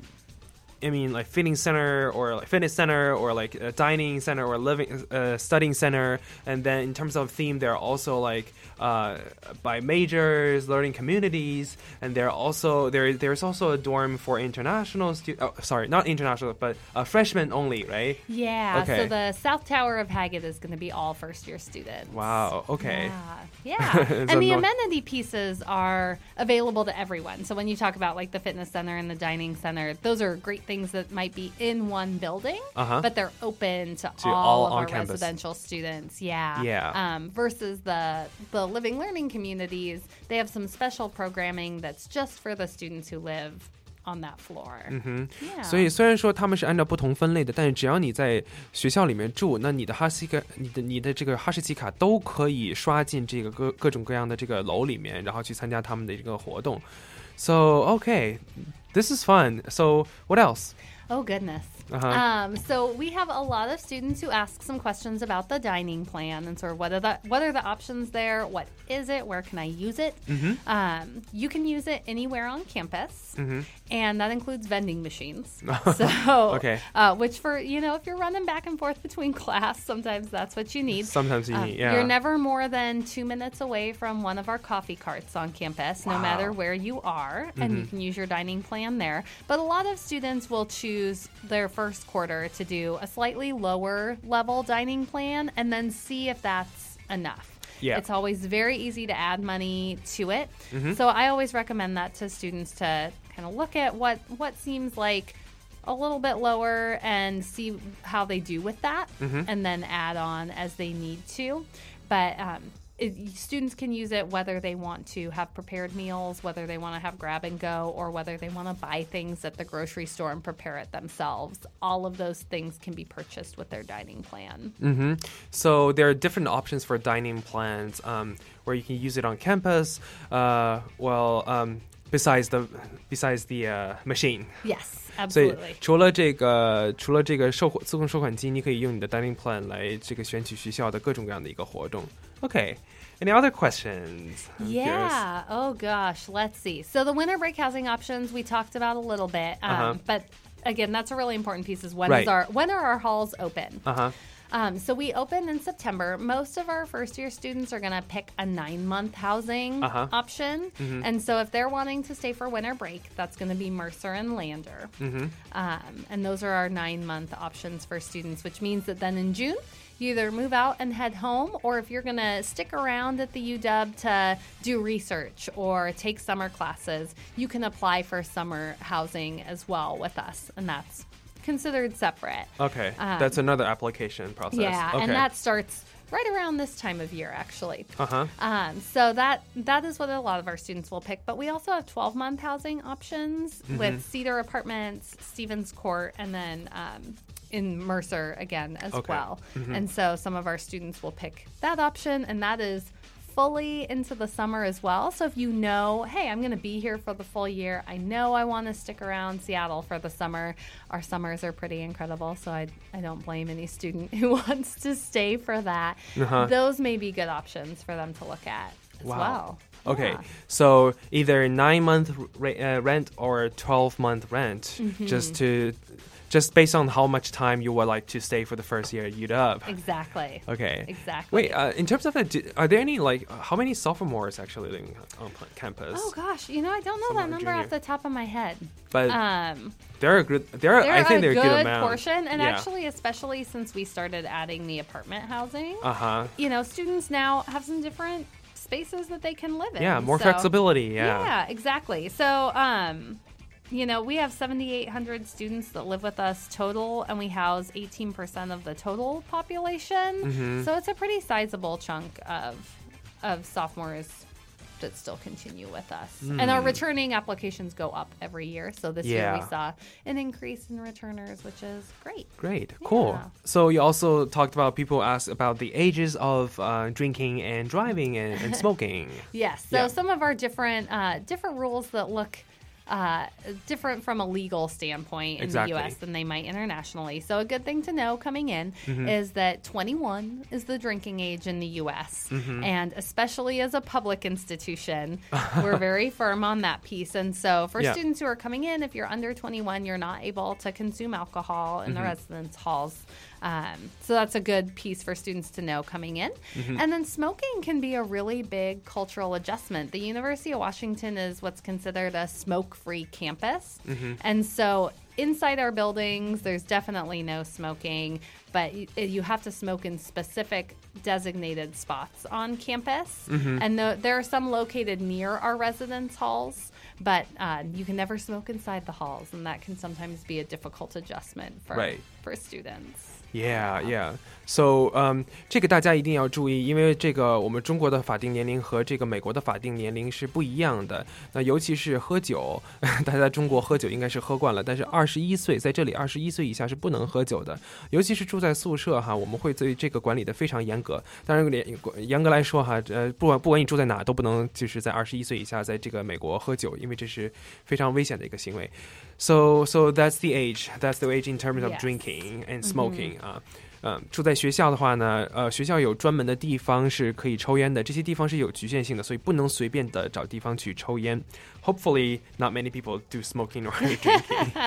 I mean, like fitting center or like fitness center or like a dining center or living uh, studying center, and then in terms of theme, there are also like uh, by majors, learning communities, and there are also there there's also a dorm for international students. oh, sorry, not international, but uh, freshmen only, right? Yeah. Okay. So the South Tower of Haggett is going to be all first year students. Wow. Okay. Yeah. Yeah. So and the no- amenity pieces are available to everyone. So when you talk about like the fitness center and the dining center, those are great things that might be in one building, Uh-huh. but they're open to, To all, all of on our campus. residential students. Yeah. Yeah. Um, versus the the living learning communities, they have some special programming that's just for the students who live on that floor. 嗯哼 Yeah. 所以虽然说他们是按照不同分类的，但是只要你在学校里面住，那你的哈希卡、你的你的这个哈士奇卡都可以刷进这个各各种各样的这个楼里面，然后去参加他们的这个活动。So okay, this is fun. So what else? Oh goodness. Uh-huh. Um, so we have a lot of students who ask some questions about the dining plan and sort of what are the what are the options there? What is it? Where can I use it? Mhm. Um, you can use it anywhere on campus, Mhm. and that includes vending machines. so, Okay. uh, which for you know, if you're running back and forth between class, sometimes that's what you need. Sometimes you Um, need- yeah. You're never more than two minutes away from one of our coffee carts on campus, no matter where you are, and you Mhm. can use your dining plan there. But a lot of students will choose their first quarter to do a slightly lower level dining plan and then see if that's enough. Yeah. It's always very easy to add money to it. Mhm. So I always recommend that to students to kind of look at what what seems like a little bit lower and see how they do with that Mhm. and then add on as they need to. But um, it, students can use it whether they want to have prepared meals, whether they want to have grab and go, or whether they want to buy things at the grocery store and prepare it themselves. All of those things can be purchased with their dining plan. hmm So there are different options for dining plans um, where you can use it on campus. Uh, well, um, besides the besides the uh, machine. Yes, 所以 absolutely. 除了这个，除了这个收自动收款机，你可以用你的 dining plan 来这个选取学校的各种各样的一个活动。Okay, any other questions? I'm curious. Yeah. Oh gosh. Let's see. So the winter break housing options we talked about a little bit, um, Uh-huh. but again, that's a really important piece. Is when is Right. our when are our halls open? Uh huh. Um, so we open in September. Most of our first year students are going to pick a nine month housing Uh-huh. option. Mhm. And so if they're wanting to stay for winter break, that's going to be Mercer and Lander. Mm-hmm. Um, and those are our nine month options for students, which means that then in June, you either move out and head home, or if you're going to stick around at the UW to do research or take summer classes, you can apply for summer housing as well with us. And that's considered separate. Okay, Um, that's another application process. Yeah, okay. and that starts right around this time of year, actually. Uh huh. Um, so that that is what a lot of our students will pick. But we also have 12 month housing options Mhm. with Cedar Apartments, Stevens Court, and then um, in Mercer again as Okay. well. Mhm. And so some of our students will pick that option, and that is fully into the summer as well. So if you know, hey, I'm going to be here for the full year, I know I want to stick around Seattle for the summer. Our summers are pretty incredible, so I, I don't blame any student who wants to stay for that. Uh-huh. Those may be good options for them to look at as Wow. well. Okay, Yeah. so either nine month ra- uh, rent or twelve month rent, Mhm. just to, just based on how much time you would like to stay for the first year at UW. Exactly. Okay. Exactly. Wait, uh, in terms of do- are there any like uh, how many sophomores actually living on campus? Oh gosh, you know I don't know that number junior. off the top of my head. But um, They're a good. They're, they're I think a they're a good, good amount. portion, and yeah. actually, especially since we started adding the apartment housing, Uh huh. you know, students now have some different spaces that they can live in. Yeah, more so- flexibility. Yeah. Yeah, exactly. So, um, you know, we have 7,800 students that live with us total, and we house 18% of the total population. Mhm. So it's a pretty sizable chunk of of sophomores that still continue with us. And our Mm. returning applications go up every year. So this year we saw an increase in returners, which is great. Great, cool. So you also talked about people ask about the ages of uh, drinking and driving and, and smoking. Yes. So Yeah. some of our different uh, different rules that look uh, different from a legal standpoint in Exactly. the U.S. than they might internationally. So a good thing to know coming in Mhm. is that 21 is the drinking age in the U.S. Mhm. and especially as a public institution, we're very firm on that piece. And so for Yeah. students who are coming in, if you're under 21, you're not able to consume alcohol in the Mhm. residence halls. Um, so that's a good piece for students to know coming in. Mhm. And then smoking can be a really big cultural adjustment. The University of Washington is what's considered a smoke free campus. Mhm. And so inside our buildings, there's definitely no smoking, but you, you have to smoke in specific designated spots on campus. Mhm. And the, there are some located near our residence halls, but uh, you can never smoke inside the halls, and that can sometimes be a difficult adjustment for, Right. for students. Yeah, yeah. So, um, 这个大家一定要注意，因为这个我们中国的法定年龄和这个美国的法定年龄是不一样的。那尤其是喝酒，大家在中国喝酒应该是喝惯了，但是二十一岁在这里，二十一岁以下是不能喝酒的。尤其是住在宿舍哈，我们会对这个管理的非常严格。当然，严严格来说哈，呃，不管不管你住在哪，都不能就是在二十一岁以下在这个美国喝酒，因为这是非常危险的一个行为。So, so that's the age. That's the age in terms of Yes. drinking and 嗯哼 smoking 啊。 嗯，住在学校的话呢，呃，学校有专门的地方是可以抽烟的，这些地方是有局限性的，所以不能随便的找地方去抽烟。Hopefully, not many people do smoking or drinking.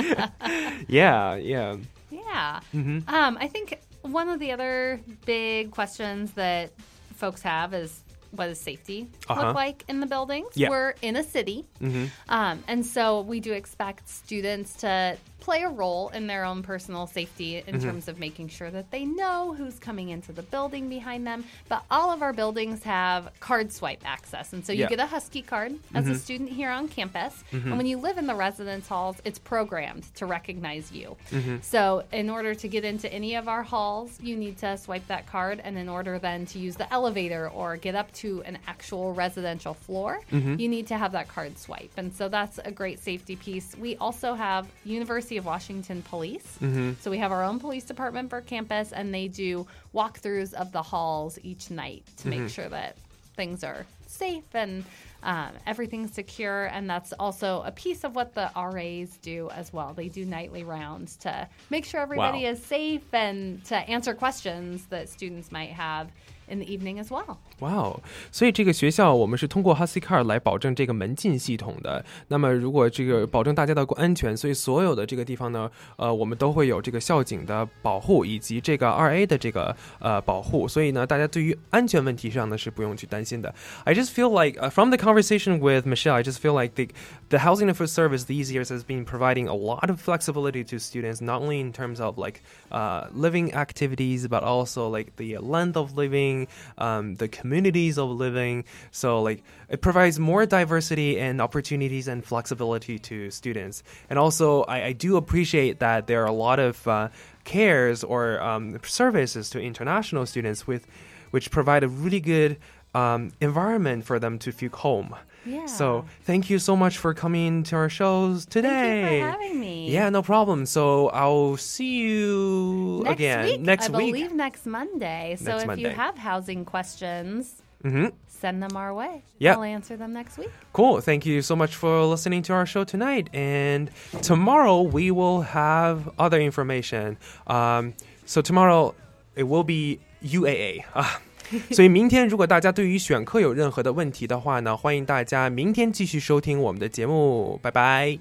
yeah, yeah. Yeah. Mhm. Um, I think one of the other big questions that folks have is what does safety Uh-huh. look like in the buildings? Yeah. We're in a city. Mhm. Um, and so we do expect students to play a role in their own personal safety in Mhm. terms of making sure that they know who's coming into the building behind them. But all of our buildings have card swipe access. And so you Yeah. get a Husky card as a Mhm. student here on campus. Mhm. And when you live in the residence halls, it's programmed to recognize you. Mhm. So, in order to get into any of our halls, you need to swipe that card. And in order then to use the elevator or get up to an actual residential floor, Mhm. you need to have that card swipe. And so, that's a great safety piece. We also have University of Washington Police. Mhm. So, we have our own police department for campus, and they do walkthroughs of the halls each night to make Mhm. sure that things are safe and um, everything's secure. And that's also a piece of what the RAs do as well. They do nightly rounds to make sure everybody Wow. is safe and to answer questions that students might have in the evening as well. Wow！所以这个学校我们是通过 Husky card 来保证这个门禁系统的。那么如果这个保证大家的安全，所以所有的这个地方呢，呃，我们都会有这个校警的保护以及这个二 A 的这个呃保护。所以呢，大家对于安全问题上呢是不用去担心的。I just feel like、uh, from the conversation with Michelle, I just feel like the the housing and food service these years has been providing a lot of flexibility to students, not only in terms of like uh, living activities, but also like the length of living um, the communities of living. So like it provides more diversity and opportunities and flexibility to students. And also, I, I do appreciate that there are a lot of uh, cares or um, services to international students with which provide a really good um, environment for them to feel home. Yeah. So thank you so much for coming to our shows today. Thank you for having me. Yeah, no problem. So I'll see you Next again week, next I week. believe next Monday. So Next if Monday. you have housing questions, hmm send them our way. Yeah. I'll answer them next week. Cool. Thank you so much for listening to our show tonight. And tomorrow we will have other information. Um, so tomorrow it will be UAA 啊。所以明天，如果大家对于选课有任何的问题的话呢，欢迎大家明天继续收听我们的节目。拜拜。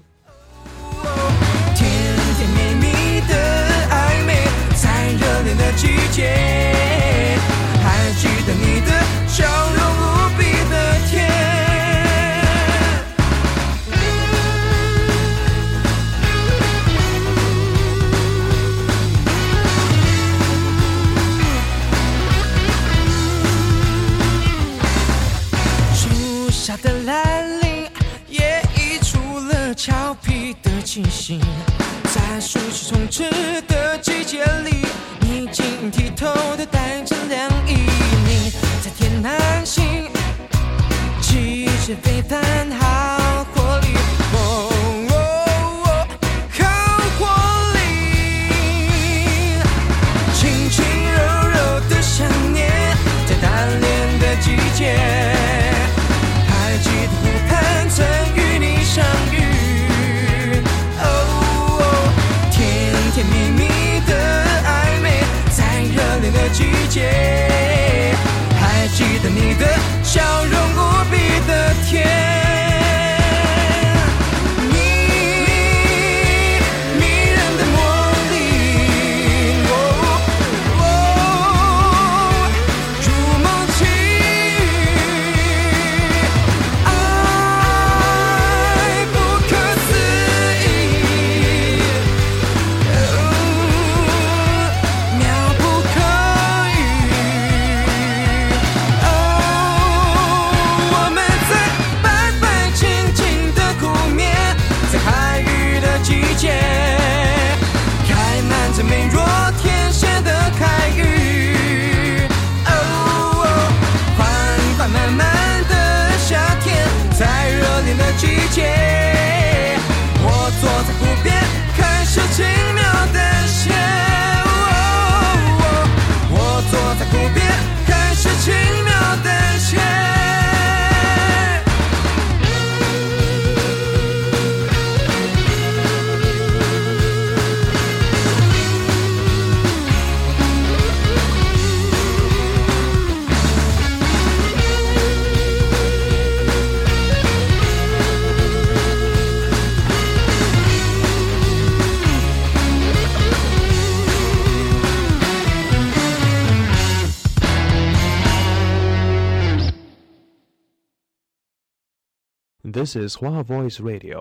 甜甜蜜蜜的暧昧，在热恋的季节，清醒。在暑气充斥的季节里，你晶莹剔透的带着凉意。你在天南星，气质非凡好 is Hua Voice Radio.